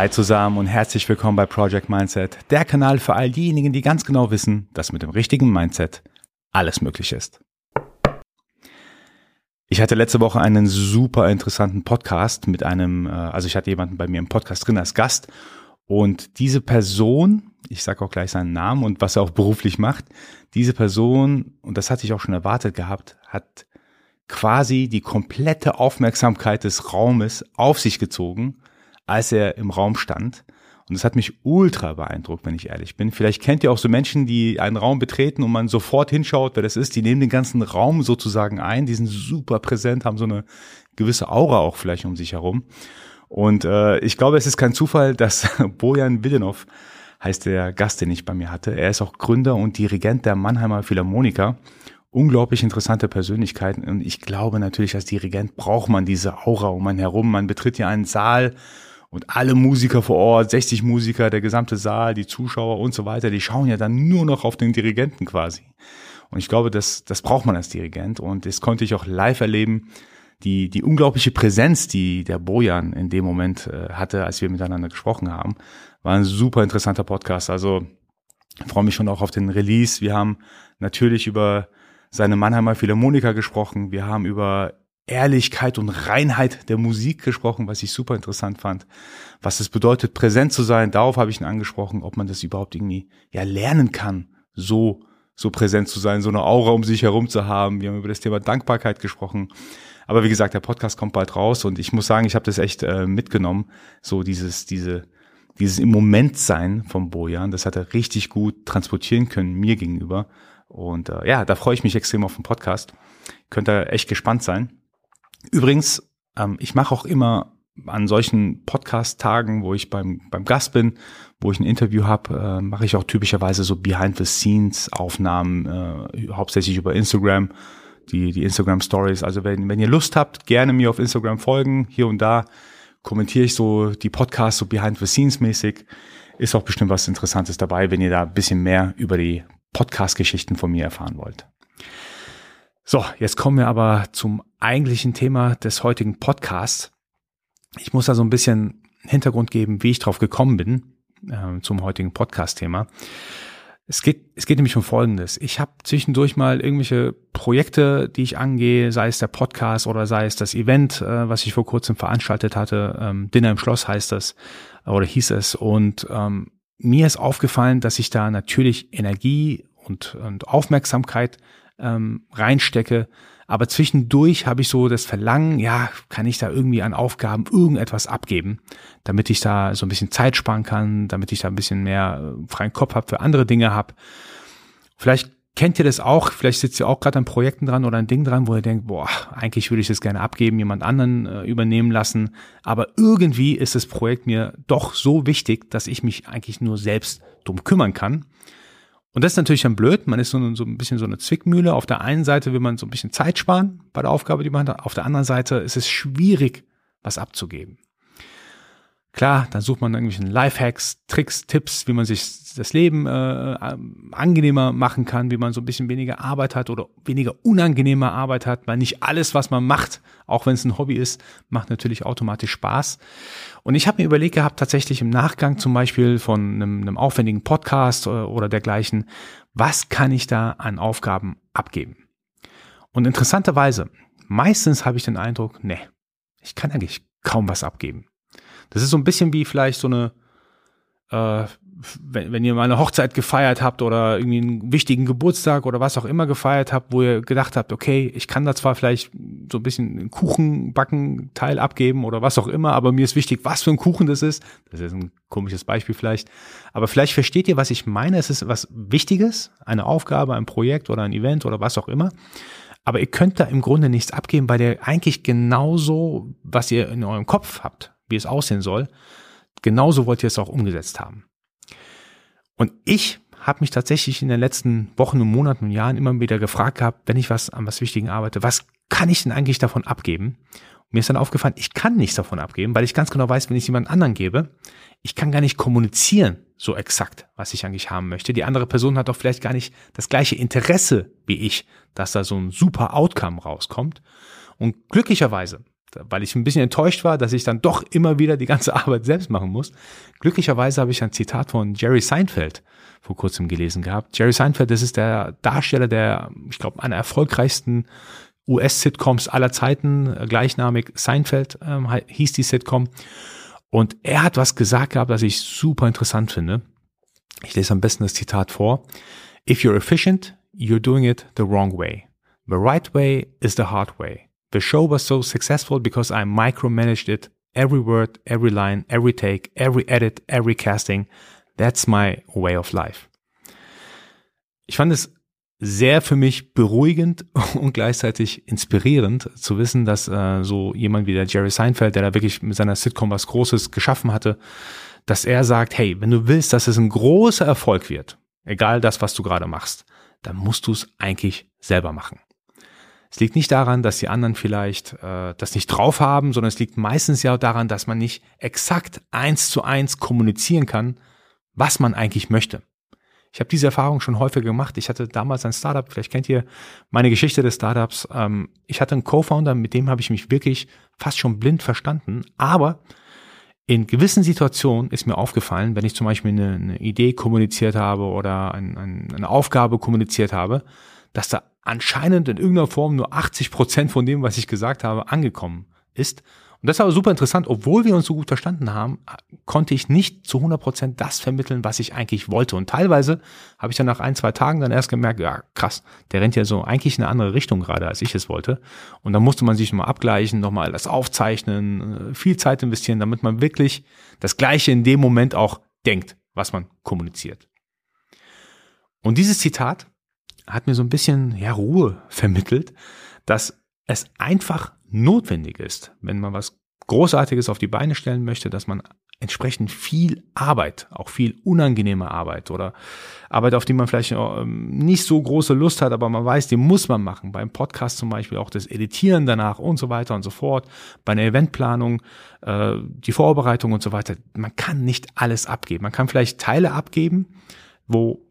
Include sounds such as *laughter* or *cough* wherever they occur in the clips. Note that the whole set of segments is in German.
Hi zusammen und herzlich willkommen bei Project Mindset, der Kanal für all diejenigen, die ganz genau wissen, dass mit dem richtigen Mindset alles möglich ist. Ich hatte letzte Woche einen super interessanten Podcast mit einem, äh, also ich hatte jemanden bei mir im Podcast drin als Gast und diese Person, ich sage auch gleich seinen Namen und was er auch beruflich macht, diese Person, und das hatte ich auch schon erwartet gehabt, hat quasi die komplette Aufmerksamkeit des Raumes auf sich gezogen, als er im Raum stand. Und das hat mich ultra beeindruckt, wenn ich ehrlich bin. Vielleicht kennt ihr auch so Menschen, die einen Raum betreten und man sofort hinschaut, wer das ist. Die nehmen den ganzen Raum sozusagen ein, die sind super präsent, haben so eine gewisse Aura auch vielleicht um sich herum. Und äh, ich glaube, es ist kein Zufall, dass *laughs* Bojan Widenov heißt der Gast, den ich bei mir hatte. Er ist auch Gründer und Dirigent der Mannheimer Philharmoniker. Unglaublich interessante Persönlichkeiten. Und ich glaube natürlich, als Dirigent braucht man diese Aura um einen herum. Man betritt ja einen Saal und alle Musiker vor Ort, 60 Musiker, der gesamte Saal, die Zuschauer und so weiter, die schauen ja dann nur noch auf den Dirigenten quasi. Und ich glaube, das, das braucht man als Dirigent. Und das konnte ich auch live erleben. Die, die unglaubliche Präsenz, die der Bojan in dem Moment äh, hatte, als wir miteinander gesprochen haben, war ein super interessanter Podcast. Also freue mich schon auch auf den Release. Wir haben natürlich über seine Mannheimer Philharmoniker gesprochen. Wir haben über Ehrlichkeit und Reinheit der Musik gesprochen, was ich super interessant fand. Was es bedeutet, präsent zu sein, darauf habe ich ihn angesprochen, ob man das überhaupt irgendwie ja lernen kann, so so präsent zu sein, so eine Aura um sich herum zu haben. Wir haben über das Thema Dankbarkeit gesprochen. Aber wie gesagt, der Podcast kommt bald raus und ich muss sagen, ich habe das echt äh, mitgenommen, so dieses diese dieses im Moment sein vom Bojan, das hat er richtig gut transportieren können mir gegenüber. Und äh, ja, da freue ich mich extrem auf den Podcast. Könnt ihr echt gespannt sein. Übrigens, ähm, ich mache auch immer an solchen Podcast-Tagen, wo ich beim, beim Gast bin, wo ich ein Interview habe, äh, mache ich auch typischerweise so Behind-the-Scenes-Aufnahmen, äh, hauptsächlich über Instagram, die, die Instagram-Stories. Also wenn, wenn ihr Lust habt, gerne mir auf Instagram folgen. Hier und da kommentiere ich so die Podcasts so Behind-the-Scenes-mäßig. Ist auch bestimmt was Interessantes dabei, wenn ihr da ein bisschen mehr über die Podcast-Geschichten von mir erfahren wollt. So, jetzt kommen wir aber zum eigentlichen Thema des heutigen Podcasts. Ich muss da so ein bisschen Hintergrund geben, wie ich drauf gekommen bin äh, zum heutigen Podcast-Thema. Es geht, es geht nämlich um Folgendes. Ich habe zwischendurch mal irgendwelche Projekte, die ich angehe, sei es der Podcast oder sei es das Event, äh, was ich vor kurzem veranstaltet hatte. Ähm, Dinner im Schloss heißt das oder hieß es. Und ähm, mir ist aufgefallen, dass ich da natürlich Energie und, und Aufmerksamkeit ähm, reinstecke. Aber zwischendurch habe ich so das Verlangen, ja, kann ich da irgendwie an Aufgaben irgendetwas abgeben, damit ich da so ein bisschen Zeit sparen kann, damit ich da ein bisschen mehr äh, freien Kopf habe, für andere Dinge habe. Vielleicht kennt ihr das auch, vielleicht sitzt ihr auch gerade an Projekten dran oder ein Ding dran, wo ihr denkt, boah, eigentlich würde ich das gerne abgeben, jemand anderen äh, übernehmen lassen, aber irgendwie ist das Projekt mir doch so wichtig, dass ich mich eigentlich nur selbst drum kümmern kann. Und das ist natürlich dann blöd. Man ist so, so ein bisschen so eine Zwickmühle. Auf der einen Seite will man so ein bisschen Zeit sparen bei der Aufgabe, die man hat. Auf der anderen Seite ist es schwierig, was abzugeben. Klar, dann sucht man irgendwelchen Lifehacks, Tricks, Tipps, wie man sich das Leben äh, angenehmer machen kann, wie man so ein bisschen weniger Arbeit hat oder weniger unangenehme Arbeit hat, weil nicht alles, was man macht, auch wenn es ein Hobby ist, macht natürlich automatisch Spaß. Und ich habe mir überlegt gehabt, tatsächlich im Nachgang zum Beispiel von einem, einem aufwendigen Podcast oder, äh, oder dergleichen, was kann ich da an Aufgaben abgeben? Und interessanterweise, meistens habe ich den Eindruck, nee, ich kann eigentlich kaum was abgeben. Das ist so ein bisschen wie vielleicht so eine, äh, wenn, wenn ihr mal eine Hochzeit gefeiert habt oder irgendwie einen wichtigen Geburtstag oder was auch immer gefeiert habt, wo ihr gedacht habt, okay, ich kann da zwar vielleicht so ein bisschen einen Kuchenbacken Teil abgeben oder was auch immer, aber mir ist wichtig, was für ein Kuchen das ist. Das ist ein komisches Beispiel vielleicht. Aber vielleicht versteht ihr, was ich meine. Es ist was Wichtiges, eine Aufgabe, ein Projekt oder ein Event oder was auch immer. Aber ihr könnt da im Grunde nichts abgeben, weil ihr eigentlich genauso, was ihr in eurem Kopf habt, wie es aussehen soll. Genauso wollt ihr es auch umgesetzt haben. Und ich habe mich tatsächlich in den letzten Wochen und Monaten und Jahren immer wieder gefragt gehabt, wenn ich was an was Wichtigen arbeite, was kann ich denn eigentlich davon abgeben? Und mir ist dann aufgefallen, ich kann nichts davon abgeben, weil ich ganz genau weiß, wenn ich es jemand anderen gebe, ich kann gar nicht kommunizieren so exakt, was ich eigentlich haben möchte. Die andere Person hat doch vielleicht gar nicht das gleiche Interesse wie ich, dass da so ein super Outcome rauskommt. Und glücklicherweise weil ich ein bisschen enttäuscht war, dass ich dann doch immer wieder die ganze *laughs* Arbeit selbst machen muss. Glücklicherweise habe ich ein Zitat von Jerry Seinfeld vor kurzem gelesen gehabt. Jerry Seinfeld, das ist der Darsteller der, ich glaube, einer erfolgreichsten US-Sitcoms aller Zeiten, gleichnamig Seinfeld ähm, hieß die Sitcom. Und er hat was gesagt gehabt, das ich super interessant finde. Ich lese am besten das Zitat vor. If you're efficient, you're doing it the wrong way. The right way is the hard way. The show was so successful because I micromanaged it. Every word, every line, every take, every edit, every casting. That's my way of life. Ich fand es sehr für mich beruhigend *laughs* und gleichzeitig inspirierend zu wissen, dass äh, so jemand wie der Jerry Seinfeld, der da wirklich mit seiner Sitcom was Großes geschaffen hatte, dass er sagt, hey, wenn du willst, dass es ein großer Erfolg wird, egal das, was du gerade machst, dann musst du es eigentlich selber machen. Es liegt nicht daran, dass die anderen vielleicht äh, das nicht drauf haben, sondern es liegt meistens ja auch daran, dass man nicht exakt eins zu eins kommunizieren kann, was man eigentlich möchte. Ich habe diese Erfahrung schon häufig gemacht. Ich hatte damals ein Startup, vielleicht kennt ihr meine Geschichte des Startups. Ähm, ich hatte einen Co-Founder, mit dem habe ich mich wirklich fast schon blind verstanden. Aber in gewissen Situationen ist mir aufgefallen, wenn ich zum Beispiel eine, eine Idee kommuniziert habe oder ein, ein, eine Aufgabe kommuniziert habe, dass da anscheinend in irgendeiner Form nur 80 Prozent von dem, was ich gesagt habe, angekommen ist. Und das war super interessant. Obwohl wir uns so gut verstanden haben, konnte ich nicht zu 100 Prozent das vermitteln, was ich eigentlich wollte. Und teilweise habe ich dann nach ein, zwei Tagen dann erst gemerkt, ja krass, der rennt ja so eigentlich in eine andere Richtung gerade, als ich es wollte. Und dann musste man sich nochmal abgleichen, nochmal das aufzeichnen, äh, viel Zeit investieren, damit man wirklich das Gleiche in dem Moment auch denkt, was man kommuniziert. Und dieses Zitat hat mir so ein bisschen ja, Ruhe vermittelt, dass es einfach notwendig ist, wenn man was Großartiges auf die Beine stellen möchte, dass man entsprechend viel Arbeit, auch viel unangenehme Arbeit oder Arbeit, auf die man vielleicht ähm, nicht so große Lust hat, aber man weiß, die muss man machen. Beim Podcast zum Beispiel auch das Editieren danach und so weiter und so fort. Bei einer Eventplanung, äh, die Vorbereitung und so weiter. Man kann nicht alles abgeben. Man kann vielleicht Teile abgeben, wo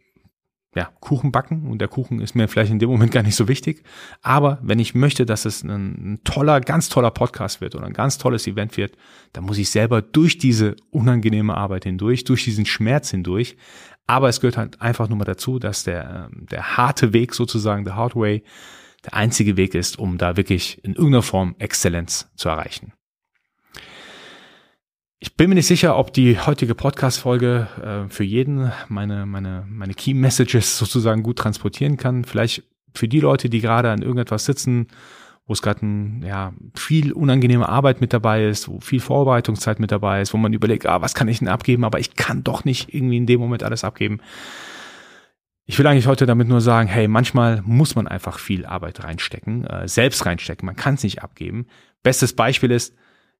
ja, Kuchen backen und der Kuchen ist mir vielleicht in dem Moment gar nicht so wichtig. Aber wenn ich möchte, dass es ein, toller, ganz toller Podcast wird oder ein ganz tolles Event wird, dann muss ich selber durch diese unangenehme Arbeit hindurch, durch diesen Schmerz hindurch. Aber es gehört halt einfach nur mal dazu, dass der, der harte Weg sozusagen, der Hard Way, der einzige Weg ist, um da wirklich in irgendeiner Form Exzellenz zu erreichen. Ich bin mir nicht sicher, ob die heutige Podcast-Folge äh, für jeden meine, meine, meine Key Messages sozusagen gut transportieren kann. Vielleicht für die Leute, die gerade an irgendetwas sitzen, wo es gerade ja, viel unangenehme Arbeit mit dabei ist, wo viel Vorbereitungszeit mit dabei ist, wo man überlegt, ah, was kann ich denn abgeben, aber ich kann doch nicht irgendwie in dem Moment alles abgeben. Ich will eigentlich heute damit nur sagen, hey, manchmal muss man einfach viel Arbeit reinstecken, äh, selbst reinstecken, man kann es nicht abgeben. Bestes Beispiel ist,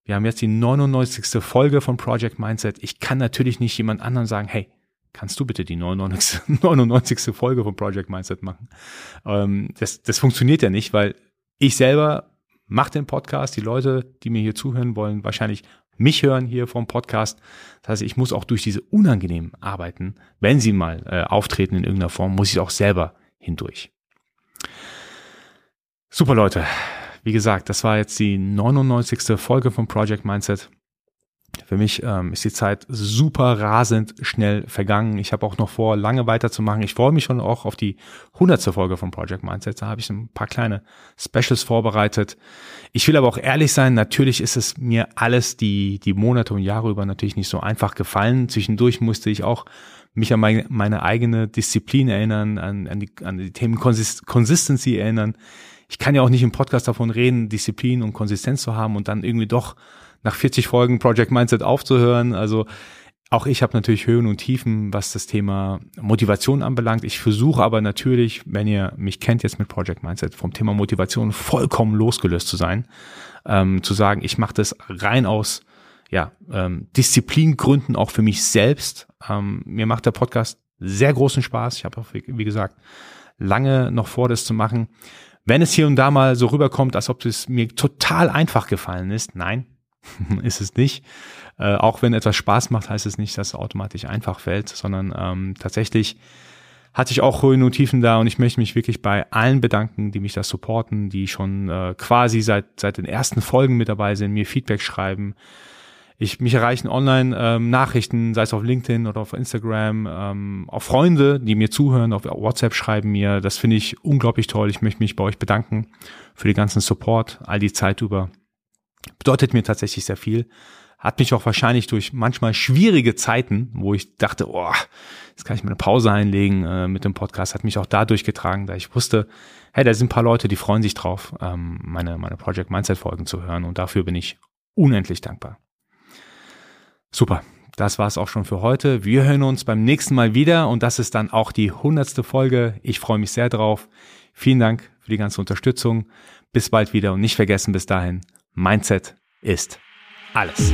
wir haben jetzt die 99. Folge von Project Mindset. Ich kann natürlich nicht jemand anderen sagen, hey, kannst du bitte die 99. 99. *laughs* Folge von Project Mindset machen? Ähm, das, das funktioniert ja nicht, weil ich selber mache den Podcast. Die Leute, die mir hier zuhören wollen, wahrscheinlich mich hören hier vom Podcast. Das heißt, ich muss auch durch diese unangenehmen Arbeiten, wenn sie mal äh, auftreten in irgendeiner Form, muss ich auch selber hindurch. Super Leute, wie gesagt, das war jetzt die 99. Folge von Project Mindset. Für mich ähm, ist die Zeit super rasend schnell vergangen. Ich habe auch noch vor, lange weiterzumachen. Ich freue mich schon auch auf die 100. Folge von Project Mindset. Da habe ich ein paar kleine Specials vorbereitet. Ich will aber auch ehrlich sein, natürlich ist es mir alles die, die Monate und Jahre über natürlich nicht so einfach gefallen. Zwischendurch musste ich auch mich an meine, meine eigene Disziplin erinnern, an, an, die, an die Themen Consistency erinnern ich kann ja auch nicht im Podcast davon reden, Disziplin und Konsistenz zu haben und dann irgendwie doch nach 40 Folgen Project Mindset aufzuhören. Also auch ich habe natürlich Höhen und Tiefen, was das Thema Motivation anbelangt. Ich versuche aber natürlich, wenn ihr mich kennt jetzt mit Project Mindset, vom Thema Motivation vollkommen losgelöst zu sein, ähm, zu sagen, ich mache das rein aus ja, ähm, Disziplingründen auch für mich selbst. Ähm, mir macht der Podcast sehr großen Spaß. Ich habe auch, wie gesagt, lange noch vor, das zu machen. Wenn es hier und da mal so rüberkommt, als ob es mir total einfach gefallen ist, nein, *laughs* ist es nicht. Äh, auch wenn etwas Spaß macht, heißt es nicht, dass es automatisch einfach fällt, sondern ähm, tatsächlich hatte ich auch Höhen und Tiefen da und ich möchte mich wirklich bei allen bedanken, die mich da supporten, die schon äh, quasi seit, seit den ersten Folgen mit dabei sind, mir Feedback schreiben. Ich, mich erreichen online ähm, Nachrichten, sei es auf LinkedIn oder auf Instagram, ähm, auch Freunde, die mir zuhören, auf WhatsApp schreiben mir. Das finde ich unglaublich toll. Ich möchte mich bei euch bedanken für den ganzen Support, all die Zeit über. Bedeutet mir tatsächlich sehr viel hat mich auch wahrscheinlich durch manchmal schwierige Zeiten, wo ich dachte, oh, jetzt kann ich mir eine Pause einlegen äh, mit dem Podcast, hat mich auch dadurch getragen, da ich wusste, hey, da sind ein paar Leute, die freuen sich drauf, ähm, meine, meine Project Mindset Folgen zu hören und dafür bin ich unendlich dankbar. Super. Das war's auch schon für heute. Wir hören uns beim nächsten Mal wieder und das ist dann auch die hundertste Folge. Ich freue mich sehr drauf. Vielen Dank für die ganze Unterstützung. Bis bald wieder und nicht vergessen bis dahin, Mindset ist alles.